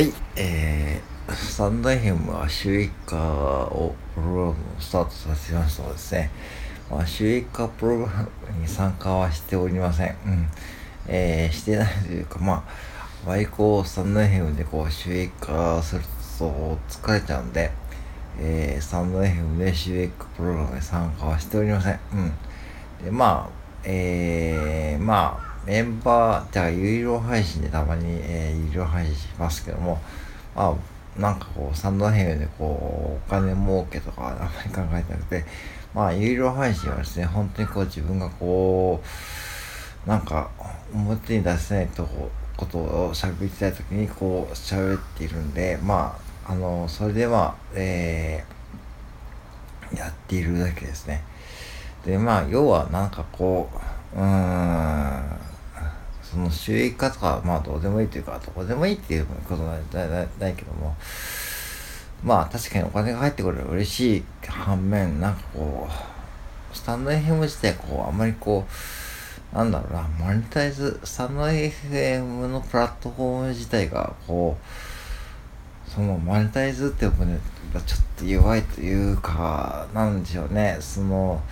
はい、えー、スタンド FM は収益化をプログラムをスタートさせましたのですね、まあ、収益化プログラムに参加はしておりません。うん。えー、してないというか、まあ、割こう、スタンド FM でこう、収益化すると疲れちゃうんで、えー、スタンド FM で収益化プログラムに参加はしておりません。うん。で、まあ、えー、まあ、メンバー、じゃあ、有料配信でたまに、えー、有料配信しますけども、まあ、なんかこう、サンドヘムでこう、お金儲けとかあんまり考えてなくて、まあ、有料配信はですね、本当にこう、自分がこう、なんか、表に出せないとこことを喋りたいときに、こう、喋っているんで、まあ、あの、それでまあ、えー、やっているだけですね。で、まあ、要はなんかこう、うーん、その収益化とか、まあどうでもいいというか、どこでもいいっていうことはないけども、まあ確かにお金が入ってくれば嬉しい反面、なんかこう、スタンド FM 自体こう、あんまりこう、なんだろうな、マネタイズ、スタンド FM のプラットフォーム自体が、こう、そのマネタイズっていう部分がちょっと弱いというか、なんでしょうね、その、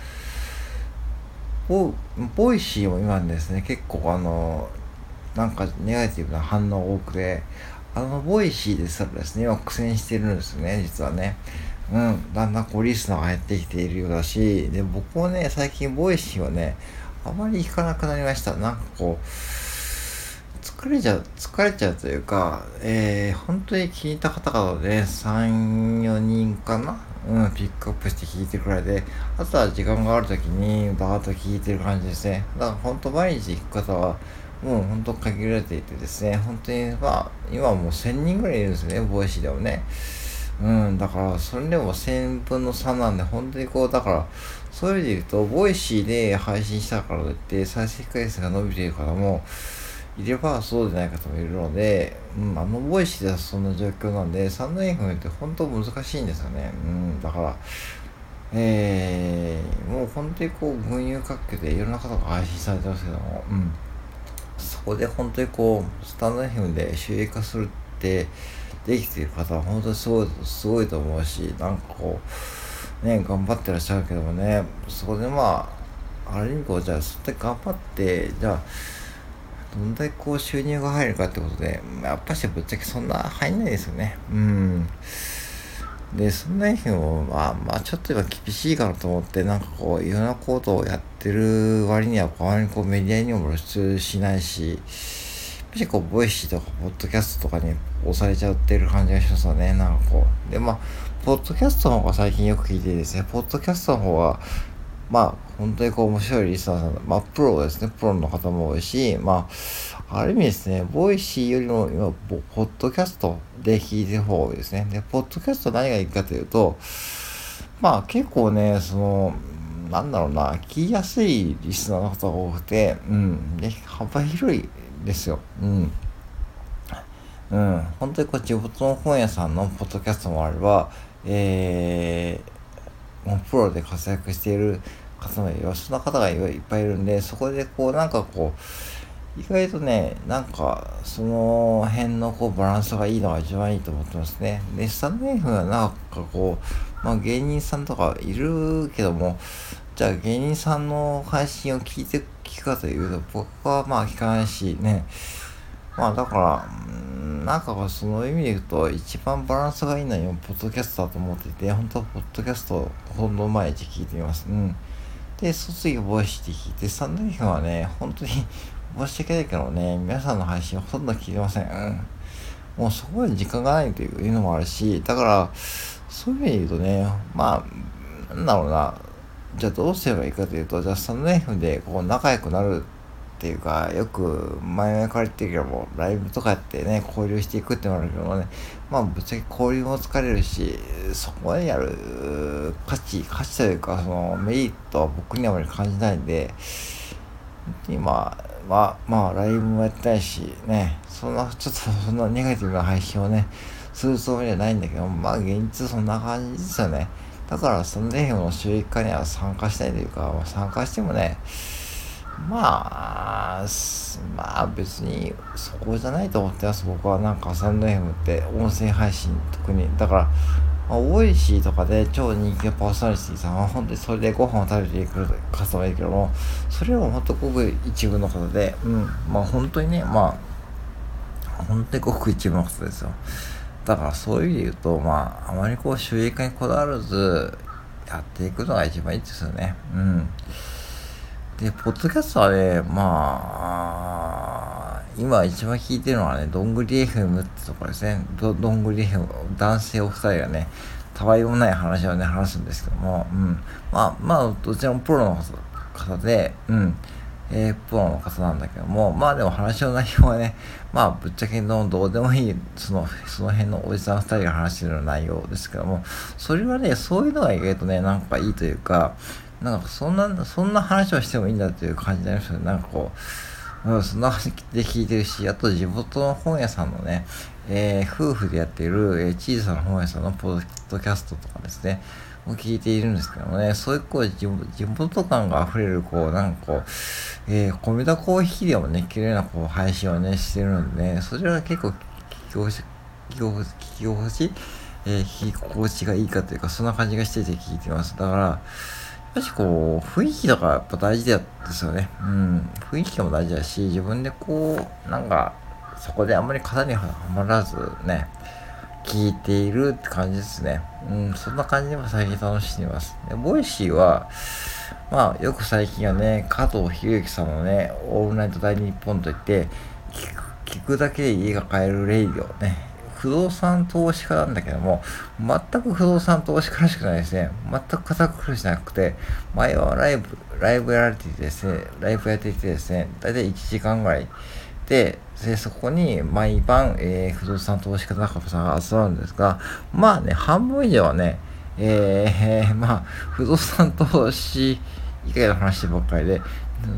ボ Voicy も今ですね、結構あの、なんかネガティブな反応多くて、あの、 Voicy ですらですね、今苦戦してるんですよね、実はね。うん、だんだんこうリスナーが減ってきているようだし、で、僕もね、最近 Voicy はね、あまり行かなくなりました。なんかこう、疲れちゃう、疲れちゃうというか、えー、本当に気に入った方々で、3、4人かなうん、ピックアップして聞いてくらいで、あとは時間がある時にバーッと聞いてる感じですね。だから本当毎日行く方は、もう本当限られていてですね、本当に、まあ、今はもう1000人ぐらいいるんですね、 Voicy でもね。うん、だから、それでも1000分の3なんで、本当にこう、だから、そういう意味で言うと、 Voicy で配信したからといって、再生回数が伸びている方も、いればそうでない方もいるので、うん、あの Voicy ではそんな状況なんで、 stand.fm って本当難しいんですよね。うん、だから、えー、もう本当にこう、群雄割拠でいろんな方が配信されてますけども、うん。そこで本当にこう、スタンド FM で収益化するってできている方は本当にすごい、すごいと思うし、なんかこう、ね、頑張ってらっしゃるけどもね、そこでまあ、ある意味こう、じゃあ、そって頑張って、じゃあ、どんだけこう収入が入るかってことで、やっぱしぶっちゃけそんな入んないですよね。うん。で、そんな日も、まあ、まあ、ちょっと今厳しいかなと思って、なんかこう、いろんなことをやってる割には、あまりこうメディアにも露出しないし、やっぱしこう、 Voicy とか、ポッドキャストとかに押されちゃってる感じがしますよね、なんかこう。で、まあ、ポッドキャストの方が最近よく聞いてですね、ポッドキャストの方は、まあ、本当にこう面白いリスナーさん、まあ、プロですね、プロの方も多いし、まあ、ある意味ですね、 Voicy よりも今、ポッドキャストで聞いてる方が多いですね。で、ポッドキャスト何がいいかというと、まあ結構ね、その、なんだろうな、聞きやすいリスナーの方が多くて、うん、で、幅広いですよ。うん。うん、本当にこう地元の本屋さんのポッドキャストもあれば、えー、もうプロで活躍している方もいるそんな方がいっぱいいるんで、そこでこうなんかこう、意外とね、なんか、その辺のこうバランスがいいのが一番いいと思ってますね。で、スタンド F はなんかこう、まあ芸人さんとかいるけども、じゃあ芸人さんの配信を聞いて、聞くかというと、僕はまあ聞かないしね、まあだから、なんかその意味で言うと、一番バランスがいいのはポッドキャストだと思ってて、本当はポッドキャストをほんと毎日聞いてみます。うん。で、通常ボイシーで聞いて、サンドイフはね、本当に申し訳ないけどね、皆さんの配信ほとんど聞いてません。うん。もうそこまで時間がないというのもあるし、だから、そういう意味で言うとね、まあ、なんだろうな、じゃあどうすればいいかというと、じゃあサンドイフでこう仲良くなるっていうか、よく前々から言ってるけども、ライブとかやってね、交流していくってもあるけどもね、まあぶっちゃけ交流も疲れるし、そこまでやる価値、価値というか、そのメリットは僕にはあまり感じないんで、今、まあ、まあ、ライブもやってないし、ね、そんな、ちょっとそんなネガティブな配信をね、するつもりはないんだけど、まあ現実そんな感じですよね。だから、そのレヘの収益化には参加したいというか、参加してもね、まあ、まあ別にそこじゃないと思ってます。僕はなんかサンド FM って音声配信特に。だから、まあ、オイシーとかで超人気のパーソナリティさんは本当にそれでご飯を食べていく方もいるけども、それは本当ごく一部の方で、うん、まあ本当にね、まあ、本当にごく一部の方ですよ。だからそういう意味で言うと、まあ、あまりこう収益化にこだわらずやっていくのが一番いいですよね。うん。で、ポッドキャストはね、まあ、今一番聞いてるのはね、どんぐり FM ってところですね。どどんぐり FM、男性お二人がね、たわいもない話をね、話すんですけども、うん。まあ、まあ、どちらもプロの方で、うん。えー、プロの方なんだけども、まあでも話の内容はね、まあぶっちゃけのどうでもいい、その、その辺のおじさん二人が話してる内容ですけども、それはね、そういうのが意外とね、なんかいいというか、なんかそんな、そんな話をしてもいいんだという感じになりますよね。なんかこう、うん、そんな感じで聞いてるし、あと地元の本屋さんのね、えー、夫婦でやっている、えー、小さな本屋さんのポッドキャストとかですね、を聞いているんですけどもね、そういうこう地元感が溢れる、こう、なんかこう、えー、コメダコーヒーでもね、綺麗なこう配信をね、してるので、ね、それは結構聞き心地、聞き心地、聞き心地、えー、聞き心地がいいかというか、そんな感じがしてて聞いてます。だから、ぱしこう、雰囲気とかやっぱ大事ですよね。うん。雰囲気も大事だし、自分でこう、なんか、そこであんまり型にはまらずね、聞いているって感じですね。うん、そんな感じでも最近楽しんでます。で、ボイシーは、まあ、よく最近はね、加藤博之さんのね、オールナイト大日本といって、聞く聞くだけで家が買えるレイディオね、不動産投資家なんだけども、全く不動産投資家らしくないですね。全く堅苦しなくて、前はライブ、ライブやられていてですね、ライブやっていてですね、だいたい1時間ぐらい。で、でそこに毎晩、えー、不動産投資家の中さんが集まるんですが、まあね、半分以上はね、えー、まあ、不動産投資以外の話ばっかりで、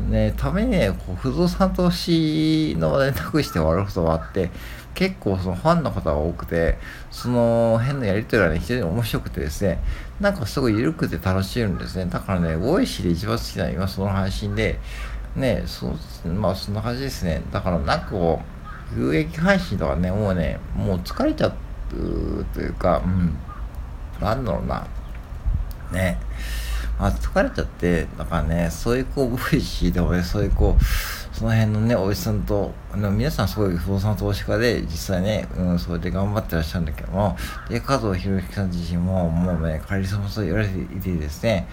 ね、ためにね、こう不動産投資の話題なくして終わることがあって、結構そのファンの方が多くて、その辺のやりとりがね、非常に面白くてですね、なんかすごい緩くて楽しいんですね。だからね、ボイシーで一番好きなのは今その配信で、ね、そうまあそんな感じですね。だからなんかこう、有益配信とかね、もうね、もう疲れちゃうというか、うん、なんだろうな。ね。まあ、疲れちゃって、だからね、そういうこう、ボイシーでもね、そういうこう、その辺のね、おじさんと、皆さんすごい不動産投資家で、実際ね、うん、それで頑張ってらっしゃるんだけども、で、加藤博之さん自身も、もうね、カリスマと言われていてですね、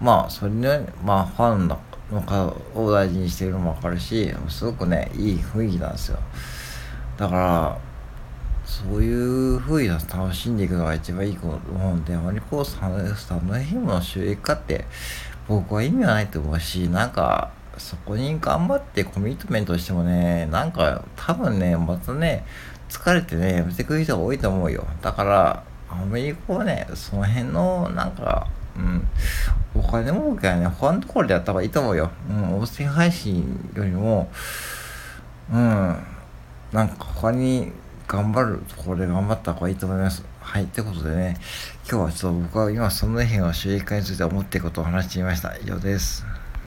まあ、それね、まあ、ファンの方を大事にしているのもわかるし、すごくね、いい雰囲気なんですよ。だから、そういうふうに楽しんでいくのが一番いいと思うんで、あまりこう、スタンド FM の収益化って、僕は意味はないと思うし、なんか、そこに頑張ってコミットメントしてもね、なんか、多分ね、またね、疲れてね、やめてくる人が多いと思うよ。だから、アメリカはね、その辺の、なんか、うん、お金儲けはね、他のところでやった方がいいと思うよ。うん、音声配信よりも、うん、なんか他に、頑張るところで頑張った方がいいと思います。はい。ということでね、今日はちょっと僕は今その辺を収益化について思っていることを話してみました。以上です。